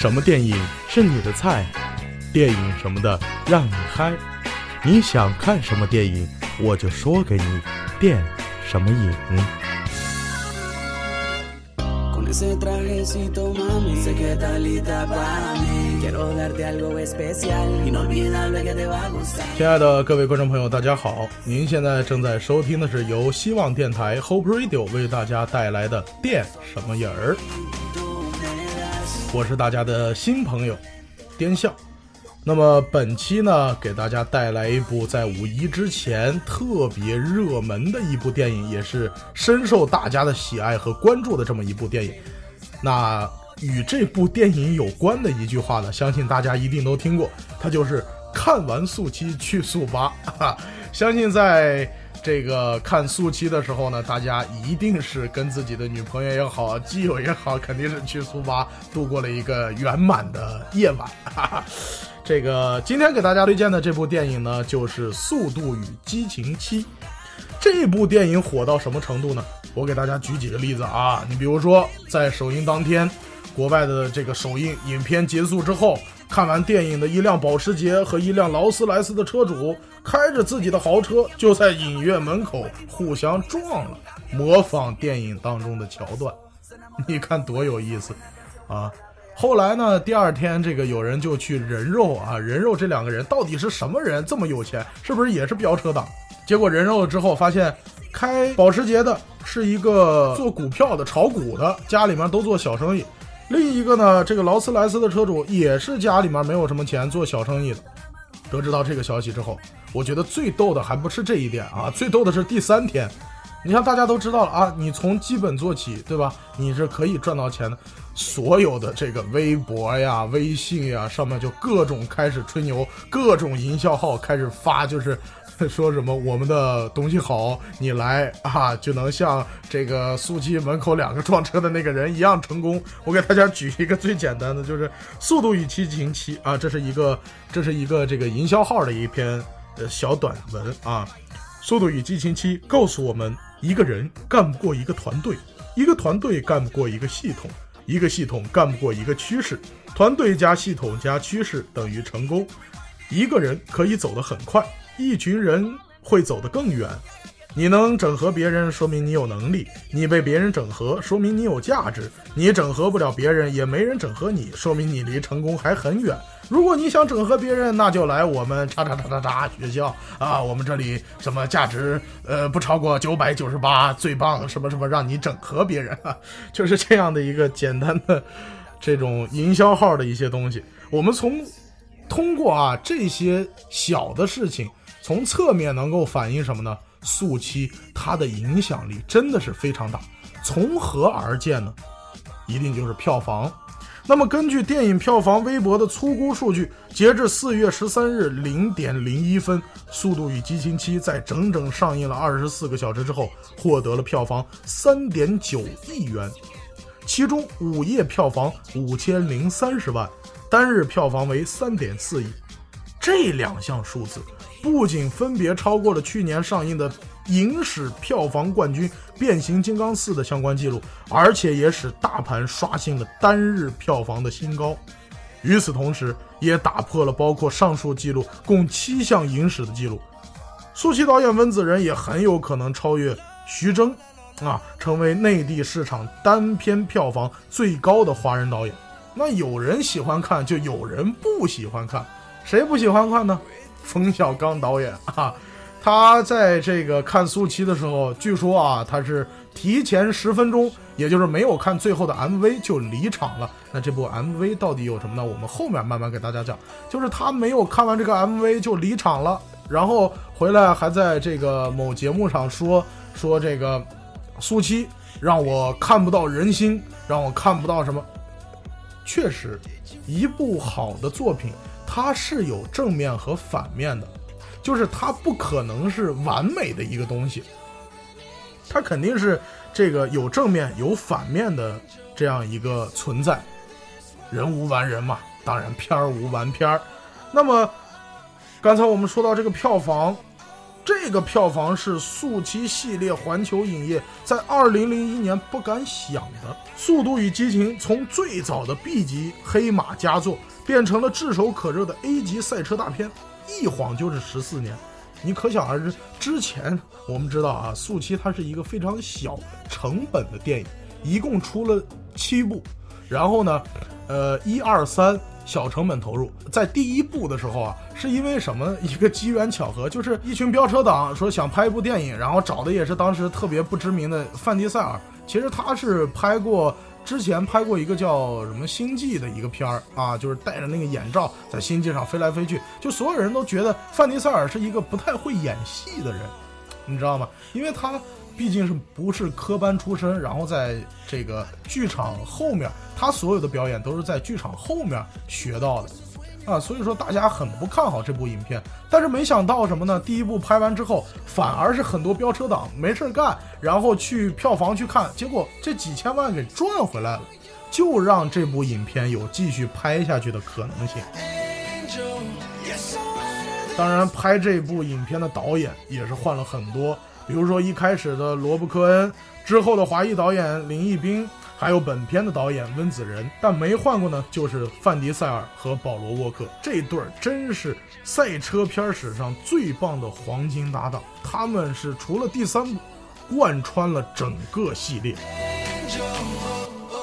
什么电影是你的菜？电影什么的让你嗨。你想看什么电影，我就说给你电什么影。亲爱的各位观众朋友，大家好！您现在正在收听的是由希望电台 Hope Radio 为大家带来的《电什么影儿》。我是大家的新朋友，颠笑。那么本期呢，给大家带来一部在五一之前特别热门的一部电影，也是深受大家的喜爱和关注的这么一部电影。那与这部电影有关的一句话呢，相信大家一定都听过，它就是“看完速七去速八”。相信在。这个看速七的时候呢，大家一定是跟自己的女朋友也好，基友也好，肯定是去速八度过了一个圆满的夜晚。哈哈这个今天给大家推荐的这部电影呢，就是《速度与激情七》。这部电影火到什么程度呢？我给大家举几个例子啊，你比如说在首映当天，国外的这个首映影片结束之后。看完电影的一辆保时捷和一辆劳斯莱斯的车主开着自己的豪车就在影院门口互相撞了，模仿电影当中的桥段，你看多有意思啊！后来呢，第二天这个有人就去人肉啊，人肉这两个人到底是什么人这么有钱，是不是也是飙车党？结果人肉了之后发现，开保时捷的是一个做股票的炒股的，家里面都做小生意。另一个呢，这个劳斯莱斯的车主也是家里面没有什么钱做小生意的。得知到这个消息之后，我觉得最逗的还不是这一点啊，最逗的是第三天。你像大家都知道了啊，你从基本做起，对吧？你是可以赚到钱的。所有的这个微博呀、微信呀上面就各种开始吹牛，各种营销号开始发，就是。说什么我们的东西好，你来啊就能像这个速七门口两个撞车的那个人一样成功。我给大家举一个最简单的，就是《速度与激情七》啊，这是一个这是一个这个营销号的一篇呃小短文啊，《速度与激情七》告诉我们，一个人干不过一个团队，一个团队干不过一个系统，一个系统干不过一个趋势，团队加系统加趋势等于成功。一个人可以走得很快。一群人会走得更远。你能整合别人，说明你有能力；你被别人整合，说明你有价值。你整合不了别人，也没人整合你，说明你离成功还很远。如果你想整合别人，那就来我们叉叉叉叉叉学校啊！我们这里什么价值呃不超过九百九十八，最棒什么什么，让你整合别人啊，就是这样的一个简单的这种营销号的一些东西。我们从通过啊这些小的事情。从侧面能够反映什么呢？速七它的影响力真的是非常大。从何而见呢？一定就是票房。那么根据电影票房微博的粗估数据，截至四月十三日零点零一分，《速度与激情七》在整整上映了二十四个小时之后，获得了票房三点九亿元，其中午夜票房五千零三十万，单日票房为三点四亿。这两项数字。不仅分别超过了去年上映的影史票房冠军《变形金刚四》的相关记录，而且也使大盘刷新了单日票房的新高。与此同时，也打破了包括上述记录共七项影史的记录。速七导演温子仁也很有可能超越徐峥，啊，成为内地市场单片票房最高的华人导演。那有人喜欢看，就有人不喜欢看，谁不喜欢看呢？冯小刚导演啊，他在这个看速七的时候，据说啊，他是提前十分钟，也就是没有看最后的 MV 就离场了。那这部 MV 到底有什么呢？我们后面慢慢给大家讲。就是他没有看完这个 MV 就离场了，然后回来还在这个某节目上说说这个速七让我看不到人心，让我看不到什么。确实，一部好的作品。它是有正面和反面的，就是它不可能是完美的一个东西，它肯定是这个有正面有反面的这样一个存在。人无完人嘛，当然片儿无完片儿。那么刚才我们说到这个票房，这个票房是速七系列环球影业在二零零一年不敢想的。《速度与激情》从最早的 B 级黑马佳作，变成了炙手可热的 A 级赛车大片，一晃就是十四年。你可想而知，之前我们知道啊，速七它是一个非常小成本的电影，一共出了七部，然后呢，呃，一二三。小成本投入，在第一部的时候啊，是因为什么一个机缘巧合，就是一群飙车党说想拍一部电影，然后找的也是当时特别不知名的范迪塞尔。其实他是拍过之前拍过一个叫什么星际的一个片儿啊，就是戴着那个眼罩在星际上飞来飞去，就所有人都觉得范迪塞尔是一个不太会演戏的人，你知道吗？因为他。毕竟是不是科班出身，然后在这个剧场后面，他所有的表演都是在剧场后面学到的，啊，所以说大家很不看好这部影片。但是没想到什么呢？第一部拍完之后，反而是很多飙车党没事干，然后去票房去看，结果这几千万给赚回来了，就让这部影片有继续拍下去的可能性。当然，拍这部影片的导演也是换了很多。比如说一开始的罗伯·科恩，之后的华裔导演林毅斌，还有本片的导演温子仁，但没换过呢，就是范迪塞尔和保罗·沃克这对儿，真是赛车片史上最棒的黄金搭档。他们是除了第三部，贯穿了整个系列。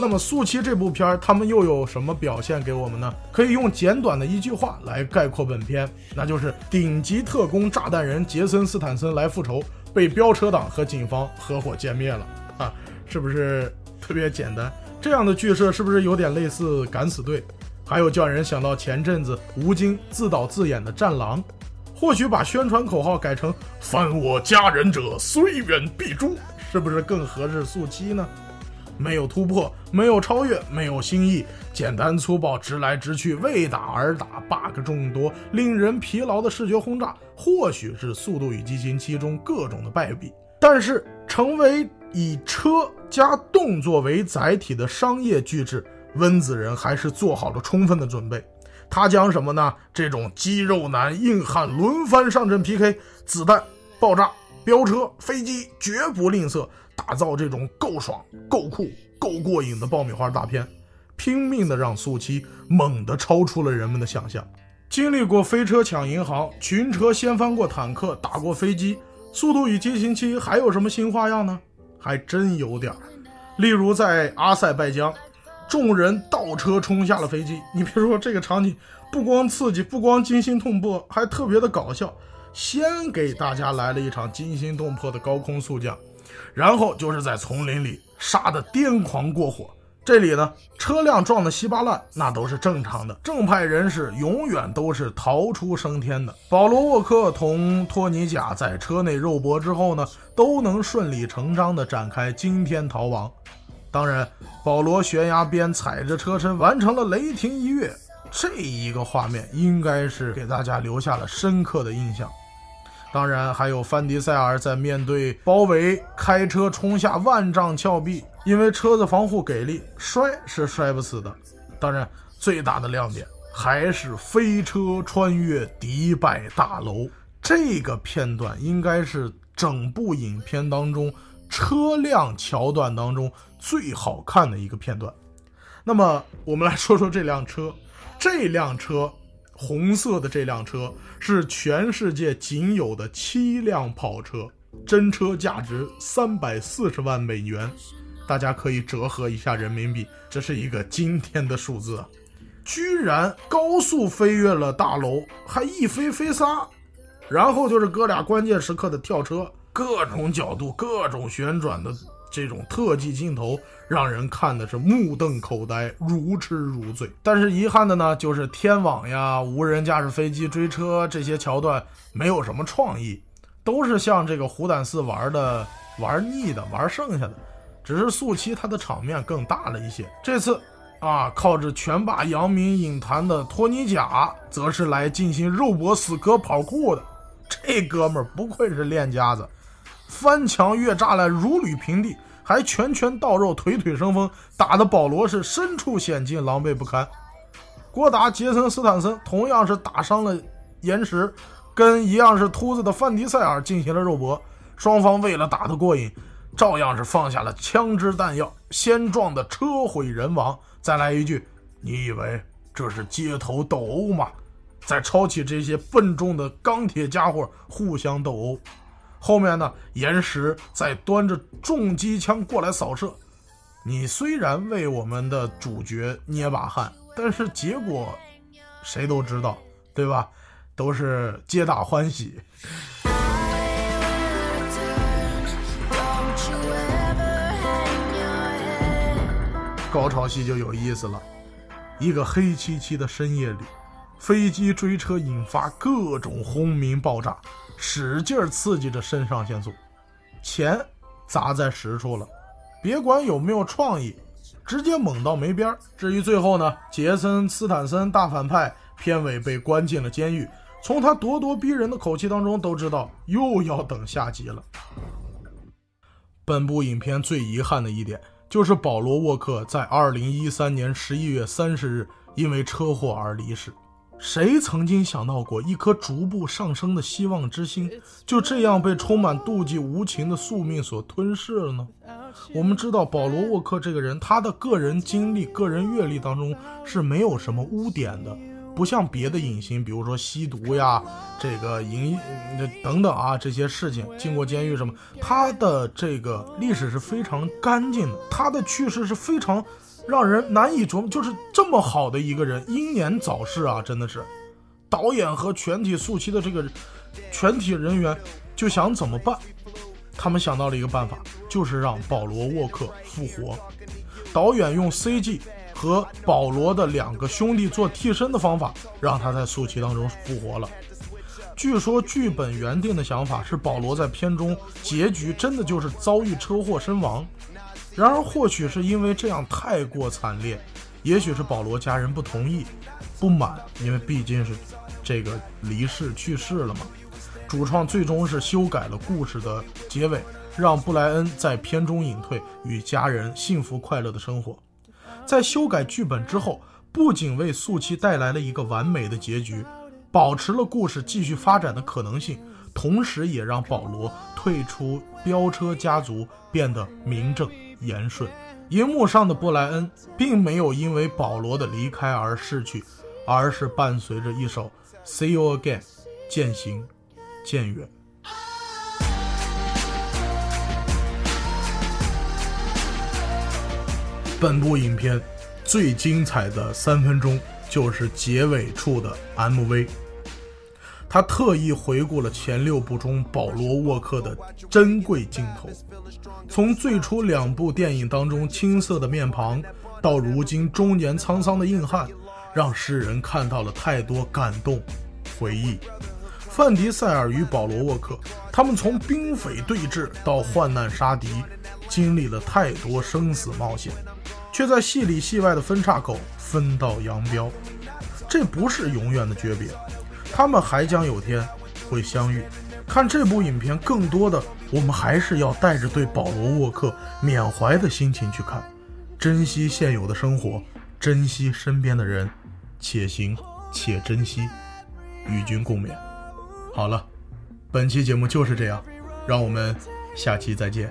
那么《速七》这部片儿，他们又有什么表现给我们呢？可以用简短的一句话来概括本片，那就是顶级特工炸弹人杰森·斯坦森来复仇。被飙车党和警方合伙歼灭了啊！是不是特别简单？这样的剧社是不是有点类似《敢死队》？还有叫人想到前阵子吴京自导自演的《战狼》，或许把宣传口号改成“犯我家人者，虽远必诛”，是不是更合适速七呢？没有突破，没有超越，没有新意，简单粗暴，直来直去，为打而打，bug 众多，令人疲劳的视觉轰炸，或许是《速度与激情七》中各种的败笔。但是，成为以车加动作为载体的商业巨制，温子仁还是做好了充分的准备。他将什么呢？这种肌肉男、硬汉轮番上阵 PK，子弹、爆炸、飙车、飞机，绝不吝啬。打造这种够爽、够酷、够过瘾的爆米花大片，拼命的让速七猛地超出了人们的想象。经历过飞车抢银行、群车掀翻过坦克、打过飞机，《速度与激情七》还有什么新花样呢？还真有点儿。例如在阿塞拜疆，众人倒车冲下了飞机。你别说这个场景，不光刺激，不光惊心动魄，还特别的搞笑。先给大家来了一场惊心动魄的高空速降。然后就是在丛林里杀的癫狂过火，这里呢车辆撞得稀巴烂，那都是正常的。正派人士永远都是逃出升天的。保罗沃克同托尼贾在车内肉搏之后呢，都能顺理成章地展开惊天逃亡。当然，保罗悬崖边踩着车身完成了雷霆一跃，这一个画面应该是给大家留下了深刻的印象。当然，还有范迪塞尔在面对包围，开车冲下万丈峭壁，因为车子防护给力，摔是摔不死的。当然，最大的亮点还是飞车穿越迪拜大楼这个片段，应该是整部影片当中车辆桥段当中最好看的一个片段。那么，我们来说说这辆车，这辆车。红色的这辆车是全世界仅有的七辆跑车，真车价值三百四十万美元，大家可以折合一下人民币，这是一个惊天的数字！居然高速飞越了大楼，还一飞飞仨，然后就是哥俩关键时刻的跳车，各种角度、各种旋转的。这种特技镜头让人看的是目瞪口呆、如痴如醉。但是遗憾的呢，就是天网呀、无人驾驶飞机追车这些桥段没有什么创意，都是像这个虎胆四玩的玩腻的、玩剩下的。只是速七它的场面更大了一些。这次啊，靠着拳霸扬名影坛的托尼贾，则是来进行肉搏死磕跑酷的。这哥们儿不愧是练家子。翻墙越栅栏，如履平地，还拳拳到肉，腿腿生风，打的保罗是身处险境，狼狈不堪。郭达·杰森·斯坦森同样是打伤了岩石，跟一样是秃子的范迪塞尔进行了肉搏。双方为了打得过瘾，照样是放下了枪支弹药，先撞的车毁人亡。再来一句，你以为这是街头斗殴吗？再抄起这些笨重的钢铁家伙互相斗殴。后面呢，岩石在端着重机枪过来扫射。你虽然为我们的主角捏把汗，但是结果谁都知道，对吧？都是皆大欢喜。高潮戏就有意思了，一个黑漆漆的深夜里，飞机追车引发各种轰鸣爆炸，使劲刺激着肾上腺素，钱砸在实处了，别管有没有创意，直接猛到没边儿。至于最后呢，杰森斯坦森大反派片尾被关进了监狱，从他咄咄逼人的口气当中都知道又要等下集了。本部影片最遗憾的一点。就是保罗·沃克在二零一三年十一月三十日因为车祸而离世。谁曾经想到过，一颗逐步上升的希望之星就这样被充满妒忌、无情的宿命所吞噬了呢？我们知道，保罗·沃克这个人，他的个人经历、个人阅历当中是没有什么污点的。不像别的影星，比如说吸毒呀，这个淫等等啊，这些事情进过监狱什么，他的这个历史是非常干净的，他的去世是非常让人难以琢磨，就是这么好的一个人英年早逝啊，真的是，导演和全体速七的这个全体人员就想怎么办，他们想到了一个办法，就是让保罗沃克复活，导演用 CG。和保罗的两个兄弟做替身的方法，让他在速七当中复活了。据说剧本原定的想法是保罗在片中结局真的就是遭遇车祸身亡。然而或许是因为这样太过惨烈，也许是保罗家人不同意、不满，因为毕竟是这个离世去世了嘛。主创最终是修改了故事的结尾，让布莱恩在片中隐退，与家人幸福快乐的生活。在修改剧本之后，不仅为速七带来了一个完美的结局，保持了故事继续发展的可能性，同时也让保罗退出飙车家族变得名正言顺。银幕上的布莱恩并没有因为保罗的离开而逝去，而是伴随着一首《See You Again》，渐行渐远。本部影片最精彩的三分钟就是结尾处的 MV，他特意回顾了前六部中保罗沃克的珍贵镜头，从最初两部电影当中青涩的面庞，到如今中年沧桑的硬汉，让世人看到了太多感动回忆。范迪塞尔与保罗沃克，他们从兵匪对峙到患难杀敌，经历了太多生死冒险。却在戏里戏外的分岔口分道扬镳，这不是永远的诀别，他们还将有天会相遇。看这部影片，更多的我们还是要带着对保罗沃克缅怀的心情去看，珍惜现有的生活，珍惜身边的人，且行且珍惜，与君共勉。好了，本期节目就是这样，让我们下期再见。